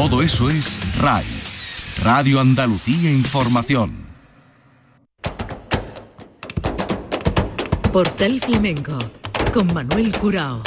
Todo eso es RAI, Radio Andalucía Información. Portal Flamenco con Manuel Curao.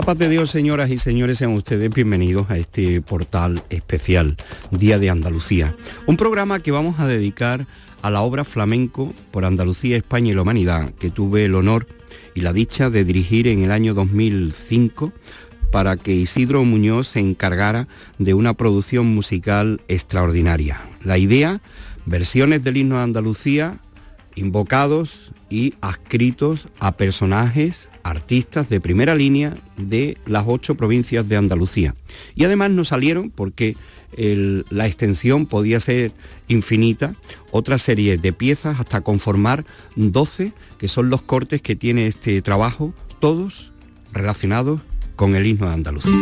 La paz de Dios, señoras y señores, sean ustedes bienvenidos a este portal especial, Día de Andalucía. Un programa que vamos a dedicar a la obra flamenco por Andalucía, España y la Humanidad, que tuve el honor y la dicha de dirigir en el año 2005 para que Isidro Muñoz se encargara de una producción musical extraordinaria. La idea, versiones del himno de Andalucía, invocados y adscritos a personajes artistas de primera línea de las ocho provincias de Andalucía. Y además nos salieron, porque la extensión podía ser infinita, otra serie de piezas hasta conformar 12, que son los cortes que tiene este trabajo, todos relacionados con el himno de Andalucía.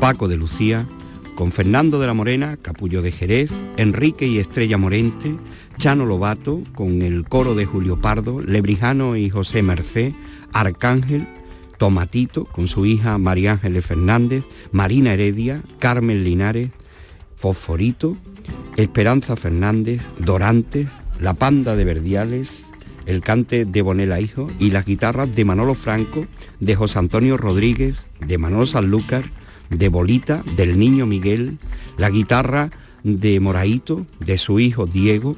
Paco de Lucía, con Fernando de la Morena, Capullo de Jerez, Enrique y Estrella Morente, Chano Lobato, con el coro de Julio Pardo, Lebrijano y José Mercé, Arcángel, Tomatito, con su hija María Ángeles Fernández, Marina Heredia, Carmen Linares, Fosforito, Esperanza Fernández, Dorantes, La Panda de Verdiales, el cante de Bonela Hijo y las guitarras de Manolo Franco, de José Antonio Rodríguez, de Manolo Sanlúcar, de Bolita, del niño Miguel, la guitarra de Moraito, de su hijo Diego,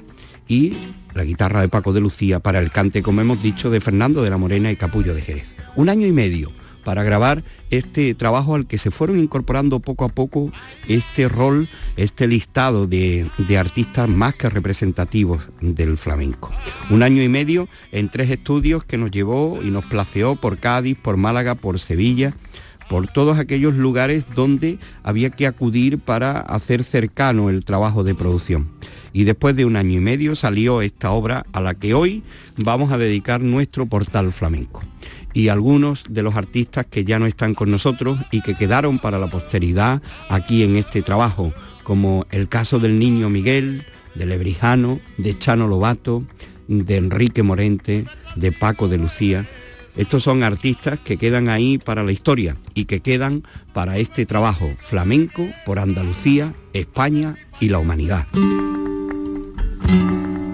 y la guitarra de Paco de Lucía para el cante, como hemos dicho, de Fernando de la Morena y Capullo de Jerez. Un año y medio para grabar este trabajo al que se fueron incorporando poco a poco este rol, este listado de, de, artistas más que representativos del flamenco. Un año y medio en tres estudios que nos llevó y nos placeó por Cádiz, por Málaga, por Sevilla, por todos aquellos lugares donde había que acudir para hacer cercano el trabajo de producción. Y después de un año y medio salió esta obra a la que hoy vamos a dedicar nuestro portal flamenco. Y algunos de los artistas que ya no están con nosotros y que quedaron para la posteridad aquí en este trabajo, como el caso del niño Miguel, de Lebrijano, de Chano Lobato, de Enrique Morente, de Paco de Lucía, estos son artistas que quedan ahí para la historia y que quedan para este trabajo flamenco por Andalucía, España y la humanidad. Thank you.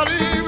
Charlie.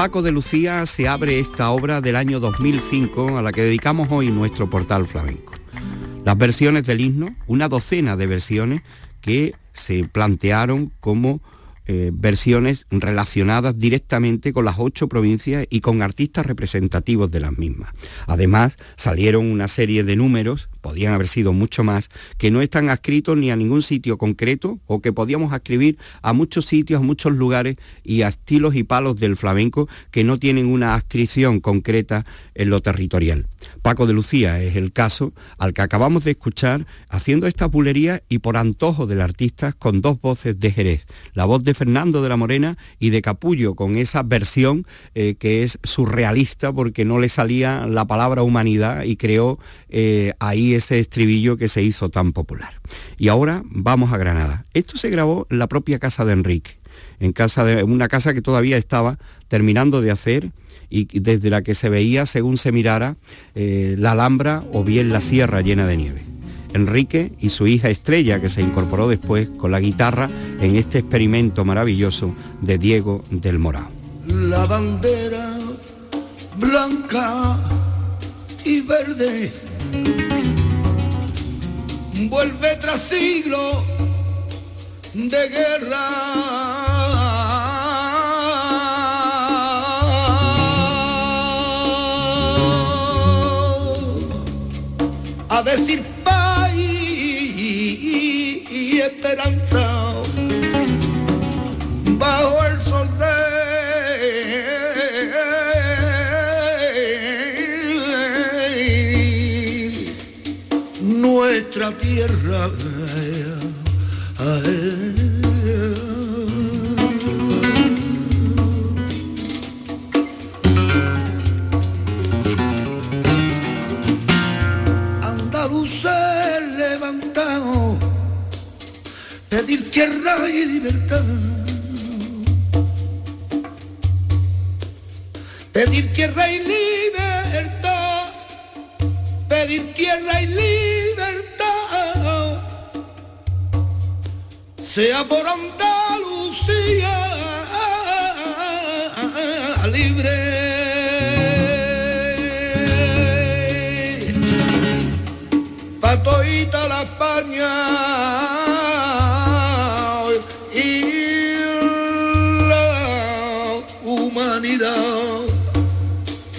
Paco de Lucía se abre esta obra del año 2005 a la que dedicamos hoy nuestro portal flamenco. Las versiones del himno, una docena de versiones que se plantearon como eh, versiones relacionadas directamente con las ocho provincias y con artistas representativos de las mismas. Además, salieron una serie de números, podían haber sido mucho más, que no están adscritos ni a ningún sitio concreto o que podíamos escribir a muchos sitios, a muchos lugares y a estilos y palos del flamenco que no tienen una adscripción concreta en lo territorial. Paco de Lucía es el caso al que acabamos de escuchar haciendo esta pulería y por antojo del artista con dos voces de Jerez, la voz de Fernando de la Morena y de Capullo con esa versión eh, que es surrealista porque no le salía la palabra humanidad y creó eh, ahí ese estribillo que se hizo tan popular. Y ahora vamos a Granada. Esto se grabó en la propia casa de Enrique, en casa de una casa que todavía estaba terminando de hacer y desde la que se veía, según se mirara, eh, la Alhambra o bien la sierra llena de nieve. Enrique y su hija Estrella, que se incorporó después con la guitarra en este experimento maravilloso de Diego del Morao. La bandera blanca y verde vuelve tras siglo de guerra. A decir paz y esperanza bajo el nuestra tierra. pedir tierra y libertad. Pedir tierra y libertad. Pedir tierra y libertad. Sea por Andalucía libre. Patoita la España.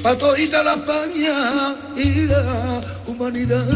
a toda la España y la humanidad.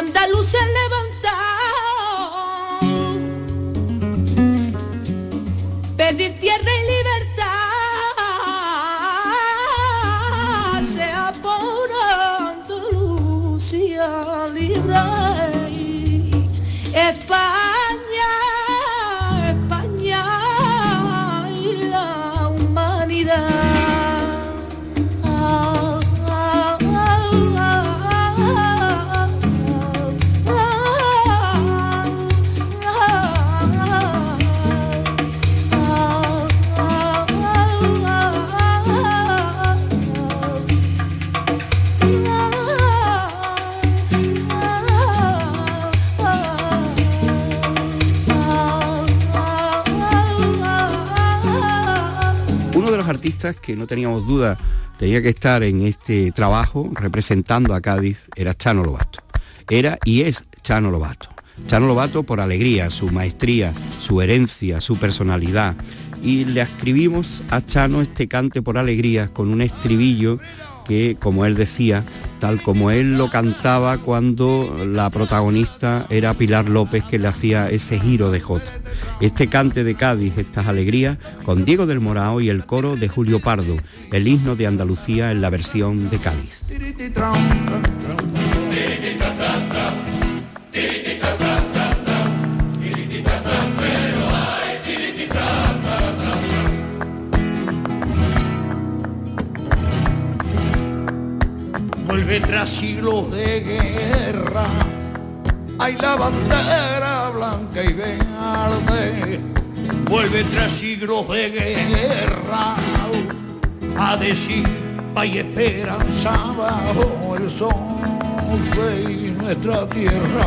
andaluces le va Que no teníamos duda tenía que estar en este trabajo representando a Cádiz era Chano Lobato. Era y es Chano Lobato. Chano Lobato por alegría, su maestría, su herencia, su personalidad. Y le escribimos a Chano este cante por alegría con un estribillo que, como él decía, tal como él lo cantaba cuando la protagonista era Pilar López que le hacía ese giro de jota. Este cante de Cádiz, estas alegrías, con Diego del Morao y el coro de Julio Pardo, el himno de Andalucía en la versión de Cádiz. Vuelve tras siglos de guerra. Hay la bandera blanca y verde. Vuelve tras siglos de guerra. A decir hay esperanza bajo el sol de nuestra tierra.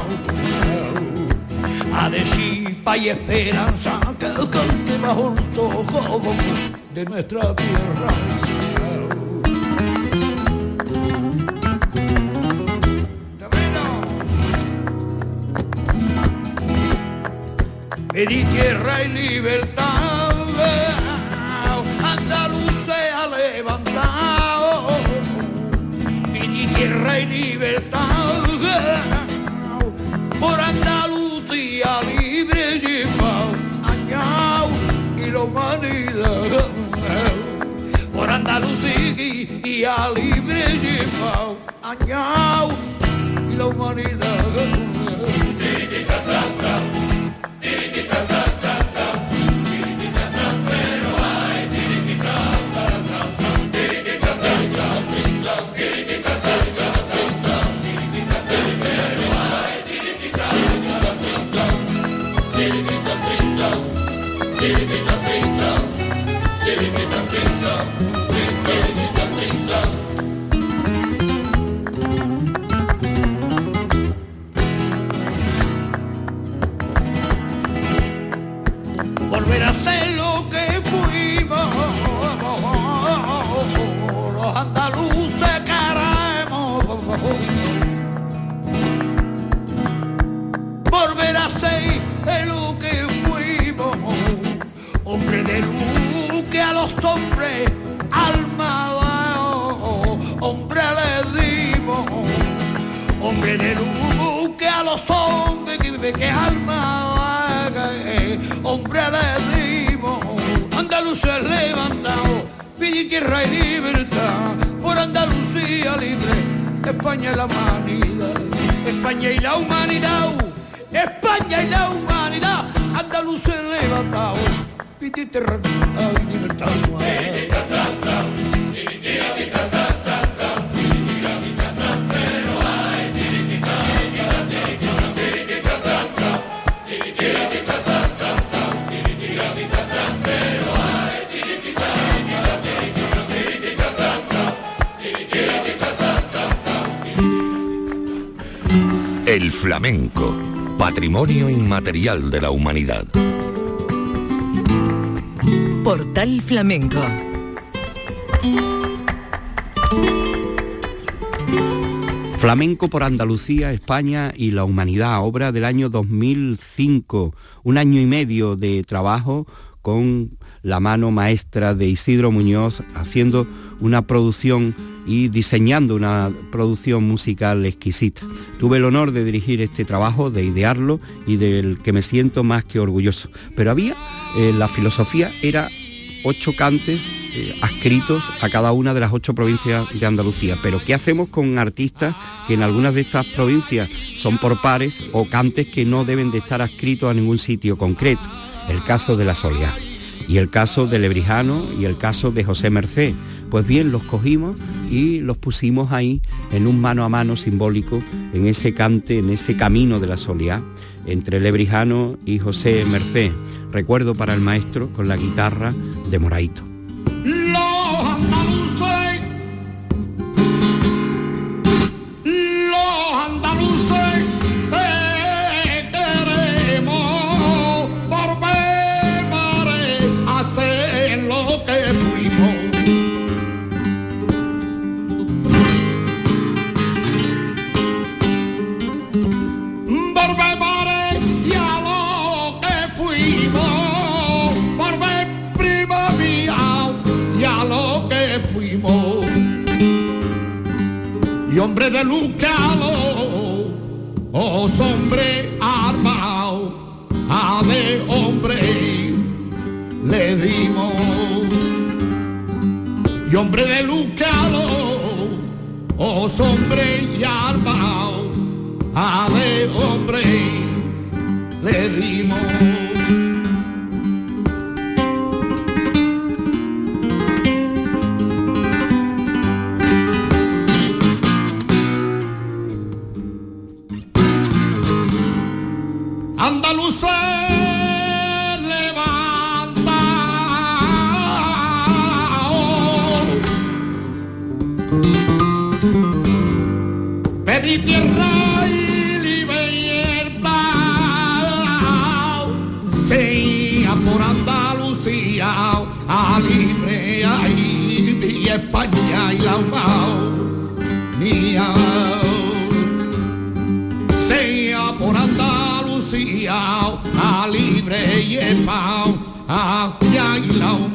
A decir hay esperanza que cante bajo los ojos de nuestra tierra. Pedí tierra y libertad, ha levantado. Pedí tierra y libertad, por Andalucía libre lleva añao y la humanidad. Por Andalucía libre lleva añao y la humanidad. De luz que a los hombres que, que alma eh, hombre le dimos. Andalucía levantado, pide tierra y libertad, por Andalucía libre, España y la humanidad, España y la humanidad, España y la humanidad, Andalucía levantado, pide tierra y libertad. Flamenco, patrimonio inmaterial de la humanidad. Portal Flamenco. Flamenco por Andalucía, España y la humanidad, obra del año 2005, un año y medio de trabajo con la mano maestra de Isidro Muñoz haciendo una producción y diseñando una producción musical exquisita. Tuve el honor de dirigir este trabajo, de idearlo y del que me siento más que orgulloso. Pero había, eh, la filosofía era ocho cantes eh, adscritos a cada una de las ocho provincias de Andalucía. Pero ¿qué hacemos con artistas que en algunas de estas provincias son por pares o cantes que no deben de estar adscritos a ningún sitio concreto? El caso de la Soleá y el caso de Lebrijano y el caso de José Merced. Pues bien, los cogimos y los pusimos ahí en un mano a mano simbólico, en ese cante, en ese camino de la soleá, entre Lebrijano y José Merced. Recuerdo para el maestro con la guitarra de Moraito. Hombre de lucalo, oh hombre armado, a de hombre le dimos. Y hombre de lucalo, oh hombre y armado, a de hombre le dimos. Tierra y libertad. Sea por Andalucía a libre ahí y España y la mía. Sea por Andalucía, a libre y en pau, a ya y la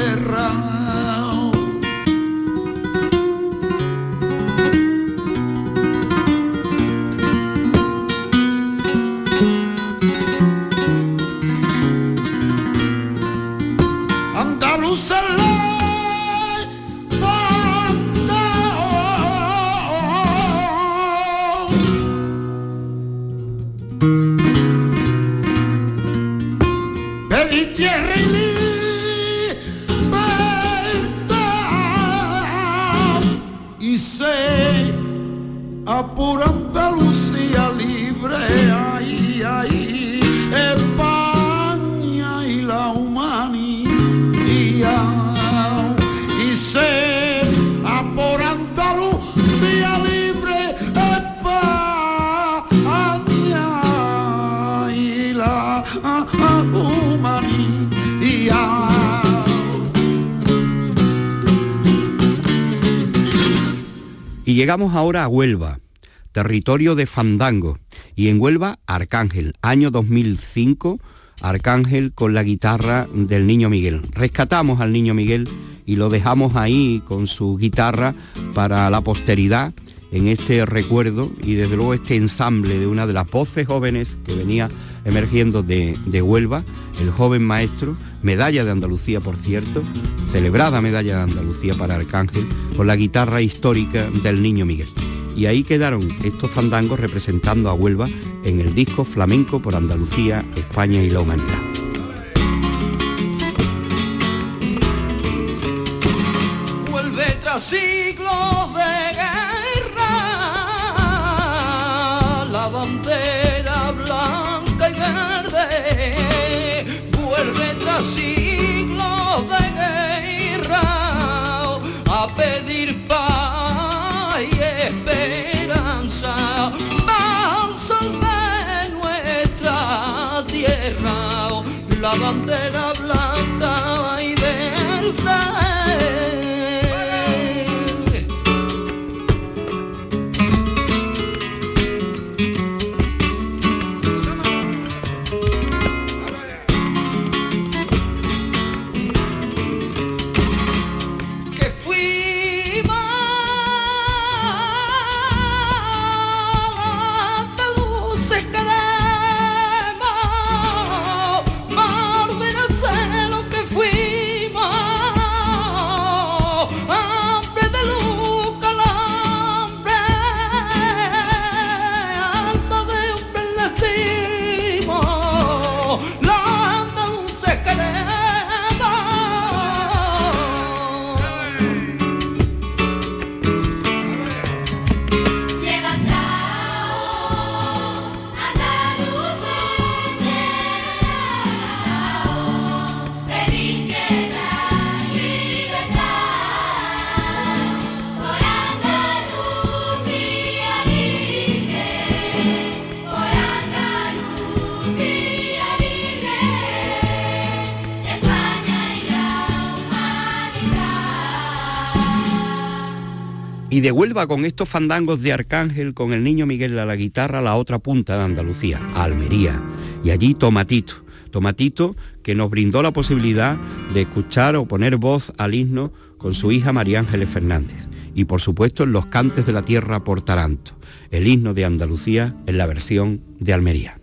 tierra llegamos ahora a Huelva, territorio de Fandango, y en Huelva, Arcángel, año 2005, Arcángel con la guitarra del Niño Miguel. Rescatamos al Niño Miguel y lo dejamos ahí con su guitarra para la posteridad en este recuerdo y desde luego este ensamble de una de las voces jóvenes que venía emergiendo de, de, Huelva, el joven maestro, medalla de Andalucía por cierto, celebrada medalla de Andalucía para Arcángel, con la guitarra histórica del Niño Miguel. Y ahí quedaron estos fandangos representando a Huelva en el disco Flamenco por Andalucía, España y la Humanidad. Vuelve tras siglos de guerra, la bandera siglos de guerra a pedir paz y esperanza. Balsam de nuestra tierra, la bandera Y de Huelva con estos fandangos de Arcángel, con el niño Miguel a la guitarra, a la otra punta de Andalucía, a Almería. Y allí Tomatito. Tomatito que nos brindó la posibilidad de escuchar o poner voz al himno con su hija María Ángeles Fernández. Y por supuesto en los cantes de la tierra por Taranto, el himno de Andalucía en la versión de Almería.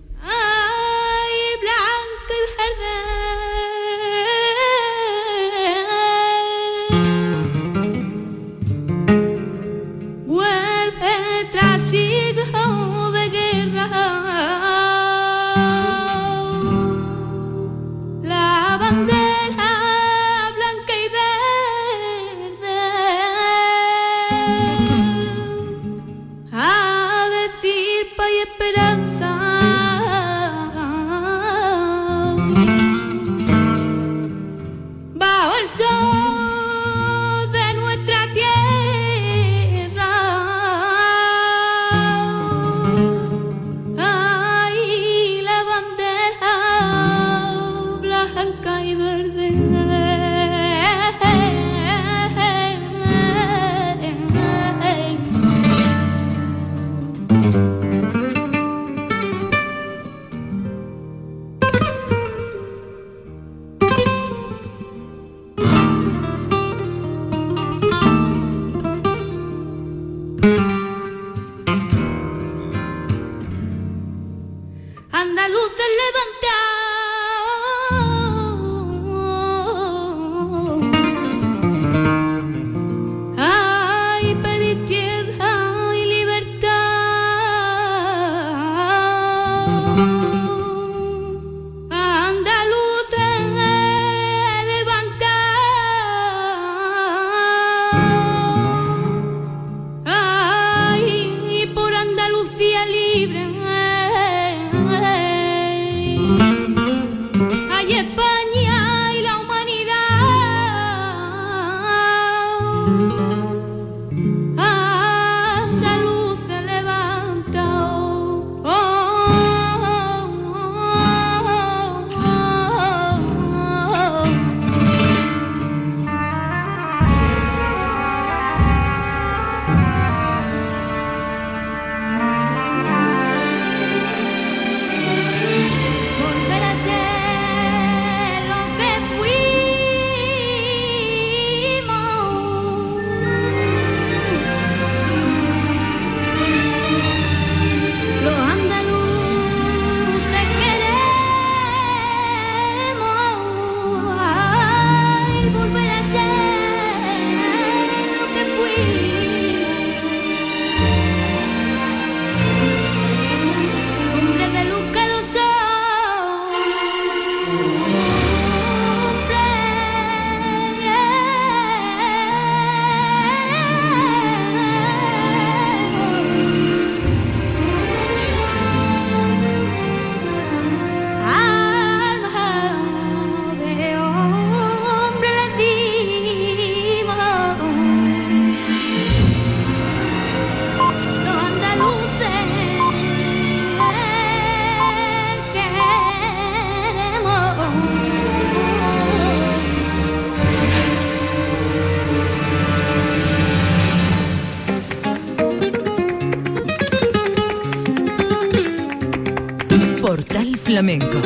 Flamenco.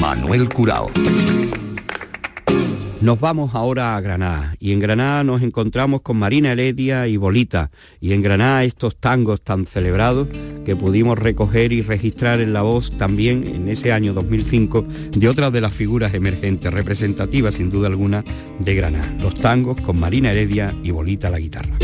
Manuel Curao. Nos vamos ahora a Granada y en Granada nos encontramos con Marina Heredia y Bolita y en Granada estos tangos tan celebrados que pudimos recoger y registrar en la voz también en ese año 2005 de otras de las figuras emergentes representativas sin duda alguna de Granada, los tangos con Marina Heredia y Bolita la guitarra.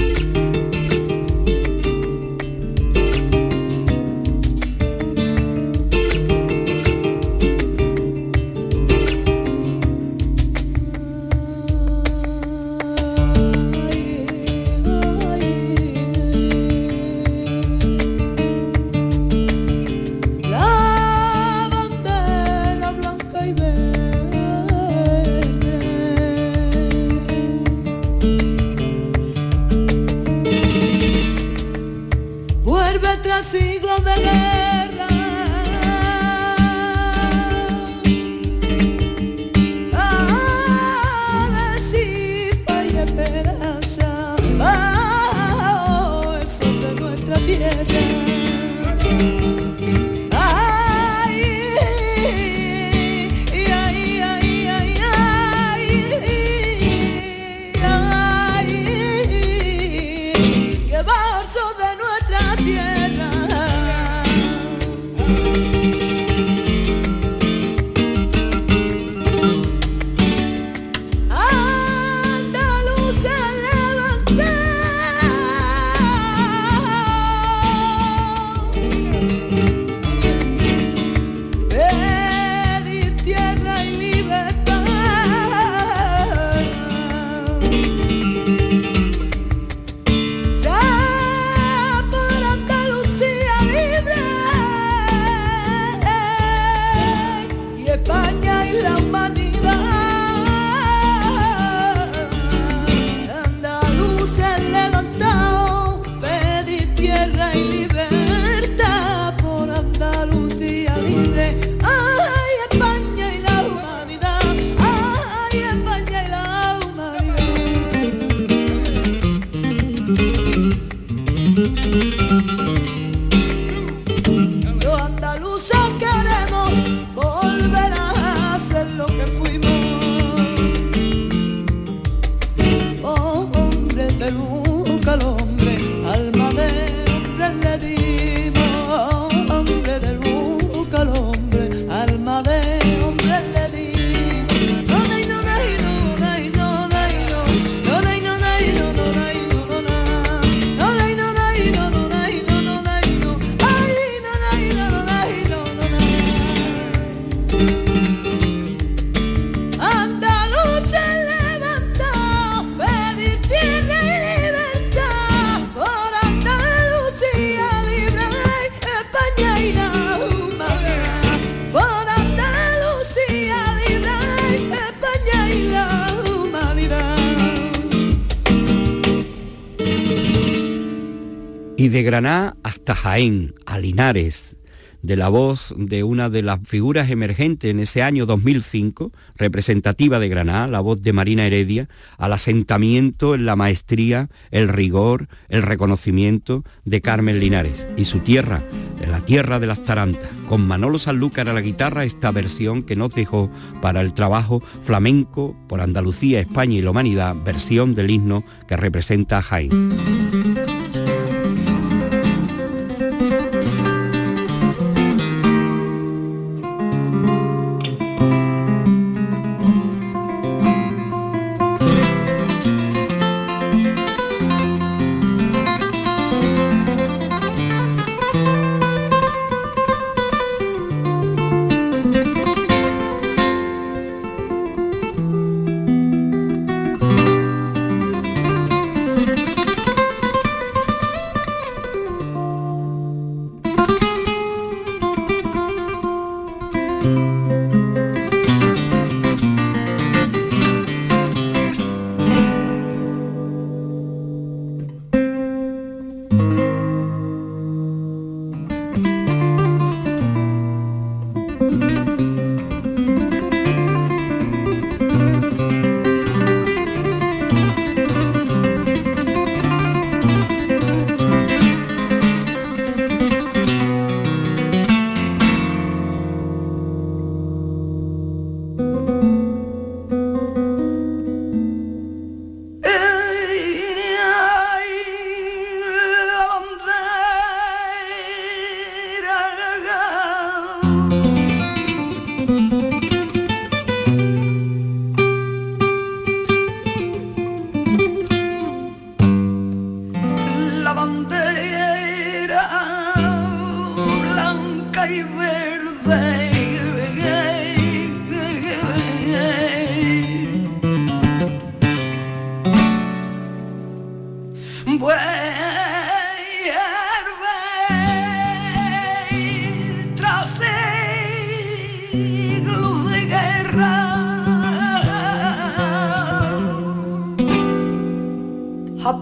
Granada hasta Jaén, a Linares, de la voz de una de las figuras emergentes en ese año 2005, representativa de Granada, la voz de Marina Heredia, al asentamiento en la maestría, el rigor, el reconocimiento de Carmen Linares y su tierra, la tierra de las tarantas, con Manolo Sanlúcar a la guitarra, esta versión que nos dejó para el trabajo flamenco por Andalucía, España y la humanidad, versión del himno que representa a Jaén.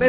La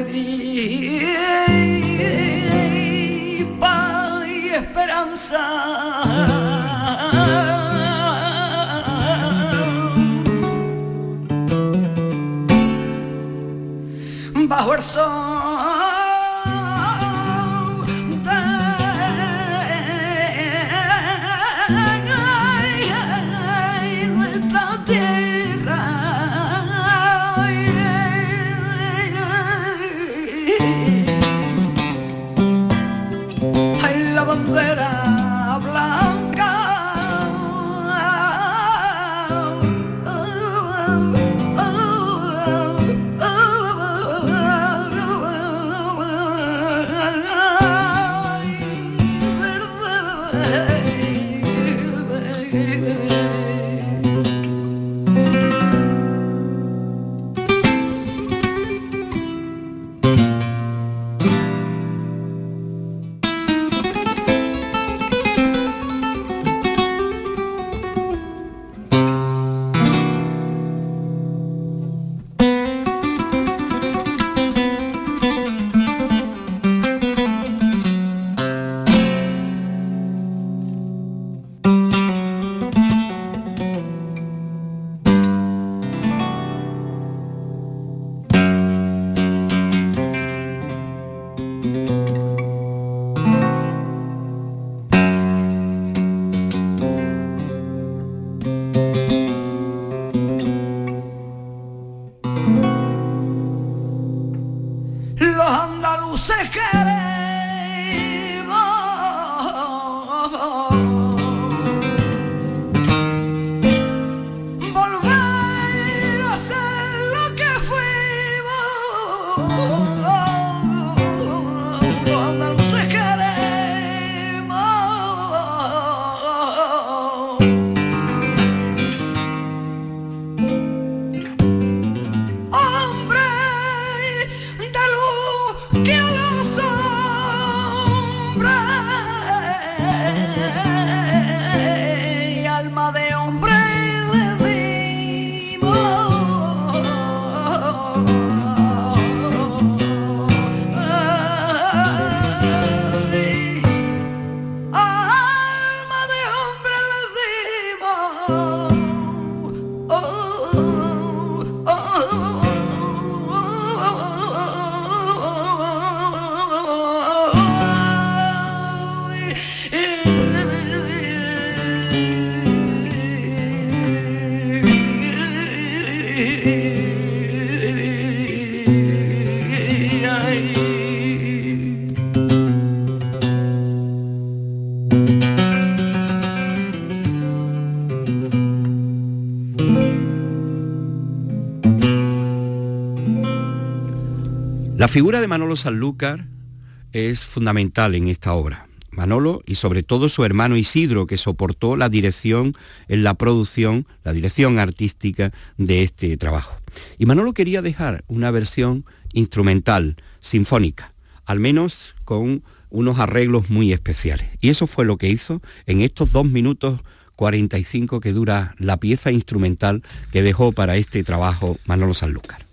figura de Manolo Sanlúcar es fundamental en esta obra. Manolo y sobre todo su hermano Isidro, que soportó la dirección en la producción, la dirección artística de este trabajo. Y Manolo quería dejar una versión instrumental, sinfónica, al menos con unos arreglos muy especiales. Y eso fue lo que hizo en estos dos minutos 45 que dura la pieza instrumental que dejó para este trabajo Manolo Sanlúcar.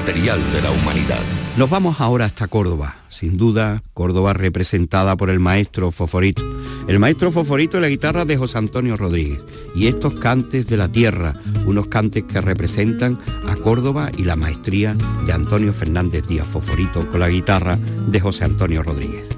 Inmaterial de la humanidad. Nos vamos ahora hasta Córdoba, sin duda Córdoba representada por el maestro Foforito. El maestro Foforito y la guitarra de José Antonio Rodríguez. Y estos cantes de la tierra, unos cantes que representan a Córdoba y la maestría de Antonio Fernández Díaz Foforito con la guitarra de José Antonio Rodríguez.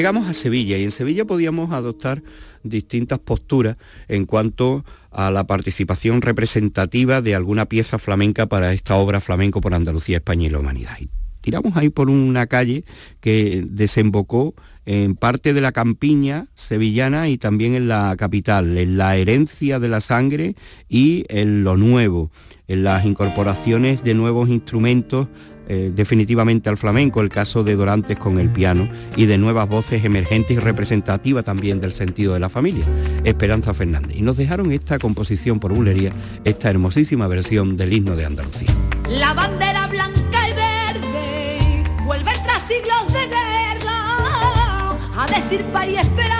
Llegamos a Sevilla y en Sevilla podíamos adoptar distintas posturas en cuanto a la participación representativa de alguna pieza flamenca para esta obra flamenco por Andalucía, España y la humanidad. Y tiramos ahí por una calle que desembocó en parte de la campiña sevillana y también en la capital, en la herencia de la sangre y en lo nuevo, en las incorporaciones de nuevos instrumentos eh, definitivamente al flamenco, el caso de Dorantes con el piano y de nuevas voces emergentes y representativas también del sentido de la familia, Esperanza Fernández. Y nos dejaron esta composición por bulería, esta hermosísima versión del himno de Andalucía. La bandera blanca y verde vuelve tras siglos de guerra a decir esperanza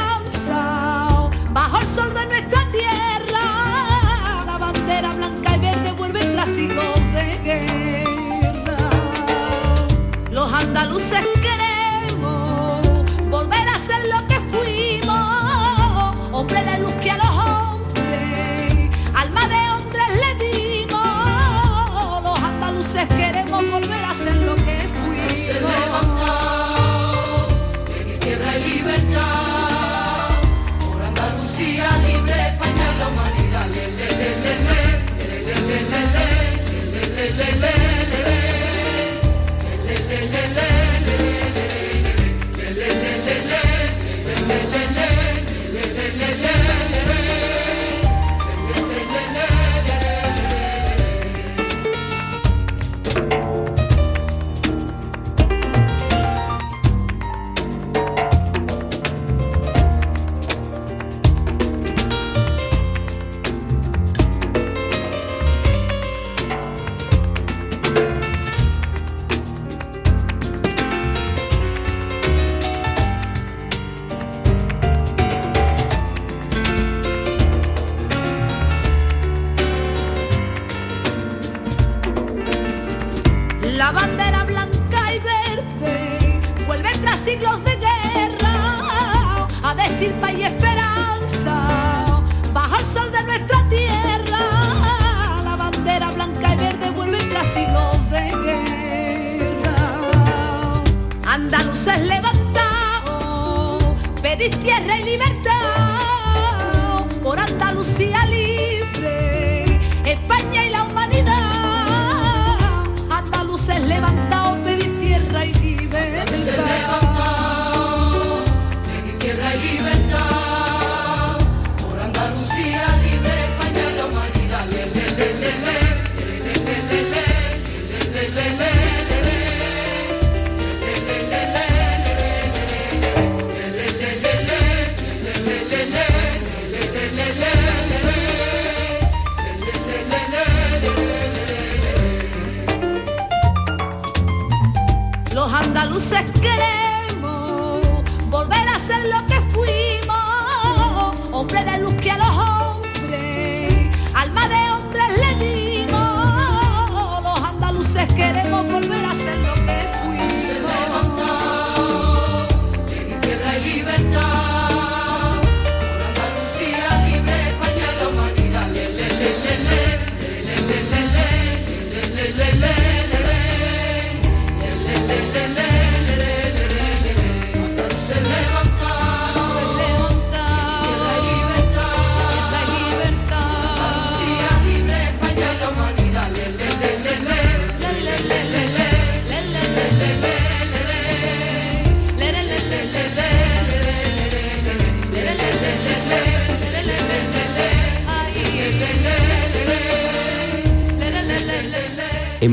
andaluces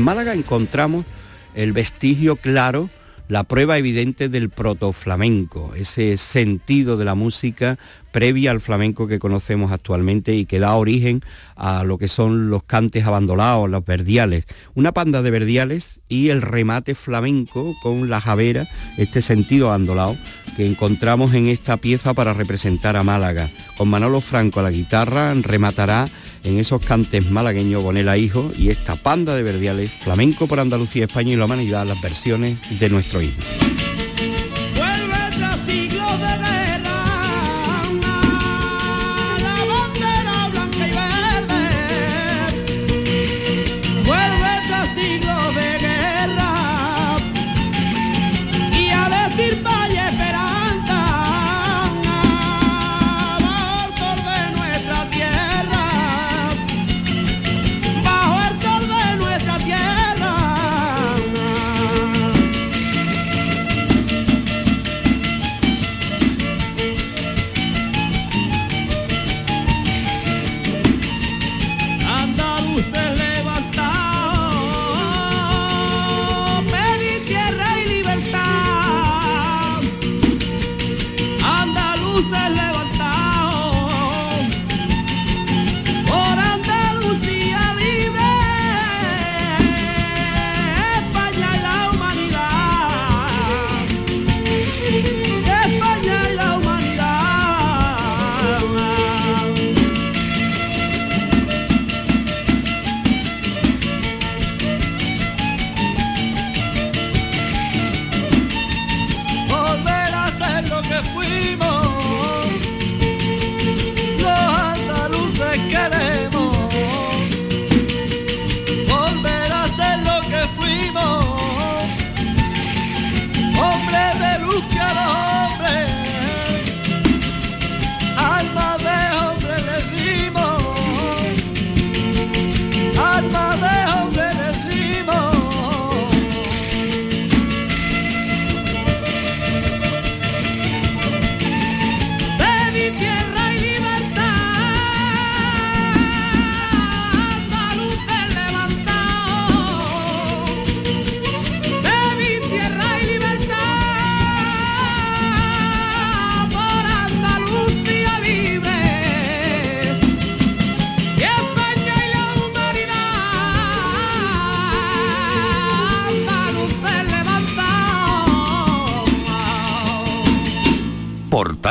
Málaga encontramos el vestigio claro, la prueba evidente del protoflamenco, ese sentido de la música previa al flamenco que conocemos actualmente y que da origen a lo que son los cantes abandonados, los verdiales. Una panda de verdiales y el remate flamenco con la javera, este sentido abandonado que encontramos en esta pieza para representar a Málaga. Con Manolo Franco a la guitarra rematará en esos cantes malagueños Bonela Hijo y esta panda de verdiales, flamenco por Andalucía, España y la humanidad, las versiones de nuestro himno.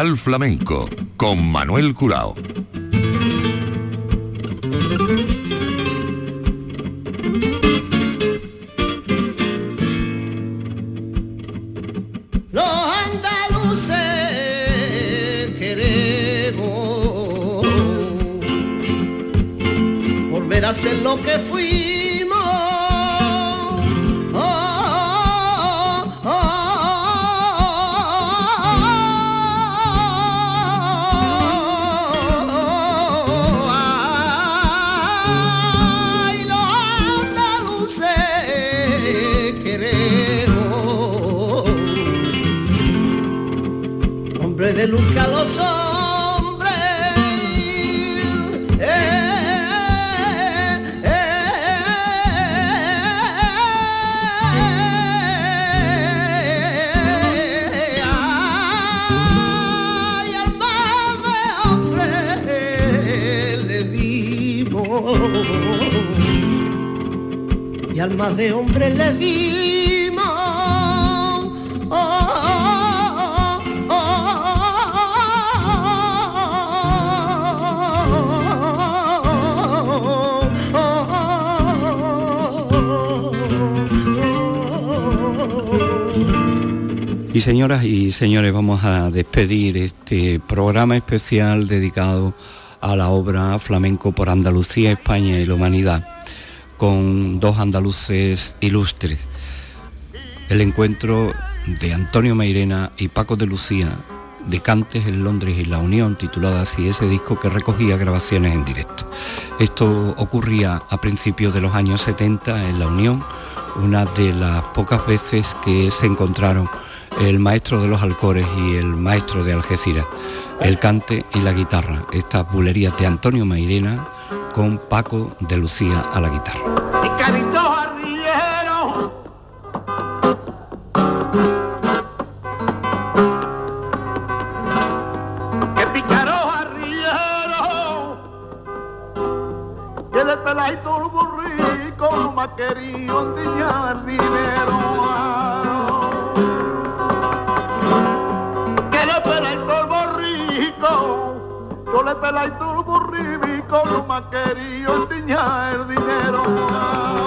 Canal Flamenco con Manuel Curao. Y señoras y señores, vamos a despedir este programa especial dedicado a la obra Flamenco por Andalucía, España y la Humanidad, con dos andaluces ilustres. El encuentro de Antonio Mairena y Paco de Lucía, de Cantes en Londres y La Unión, titulada así ese disco que recogía grabaciones en directo. Esto ocurría a principios de los años 70 en La Unión, una de las pocas veces que se encontraron el maestro de los Alcores y el maestro de Algeciras, el cante y la guitarra, estas bulerías de Antonio Mairena con Paco de Lucía a la guitarra. Y Carlitos Le peláis todo el dinero.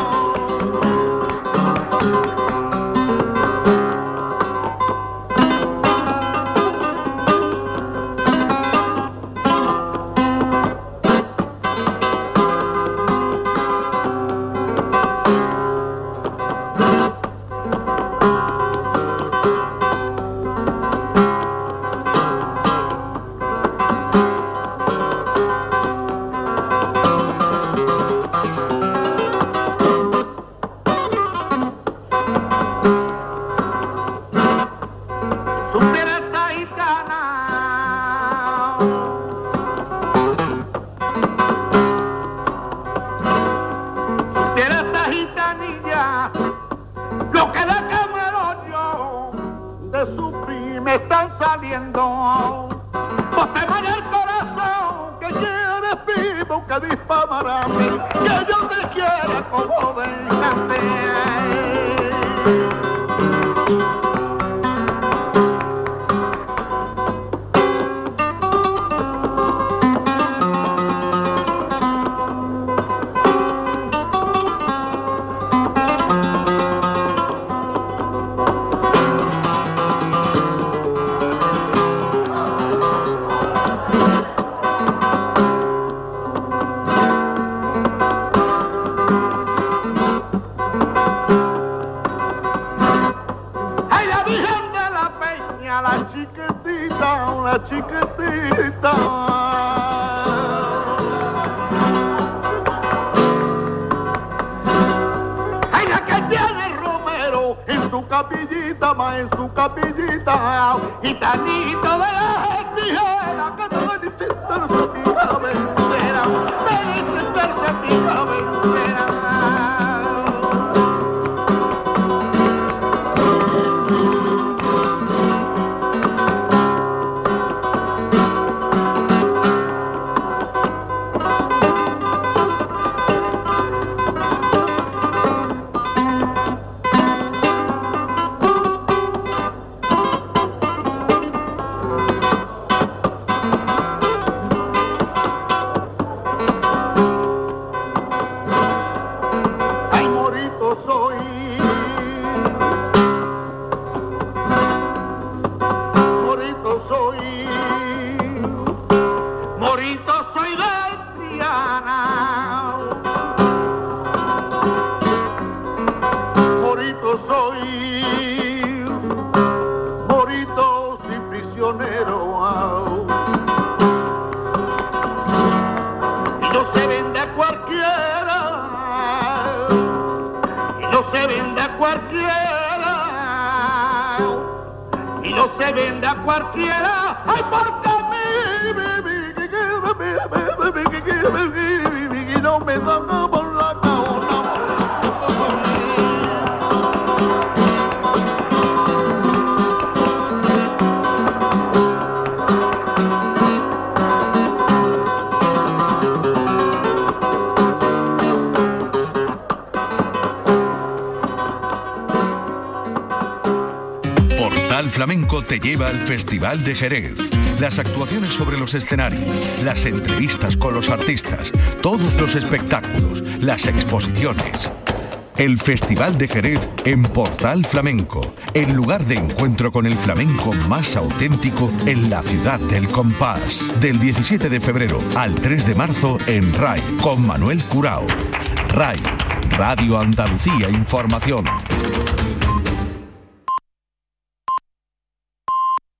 Lleva al Festival de Jerez. Las actuaciones sobre los escenarios, las entrevistas con los artistas, todos los espectáculos, las exposiciones. El Festival de Jerez en Portal Flamenco, el lugar de encuentro con el flamenco más auténtico en la ciudad del compás. Del 17 de febrero al 3 de marzo en RAI con Manuel Curao. RAI, Radio Andalucía Información.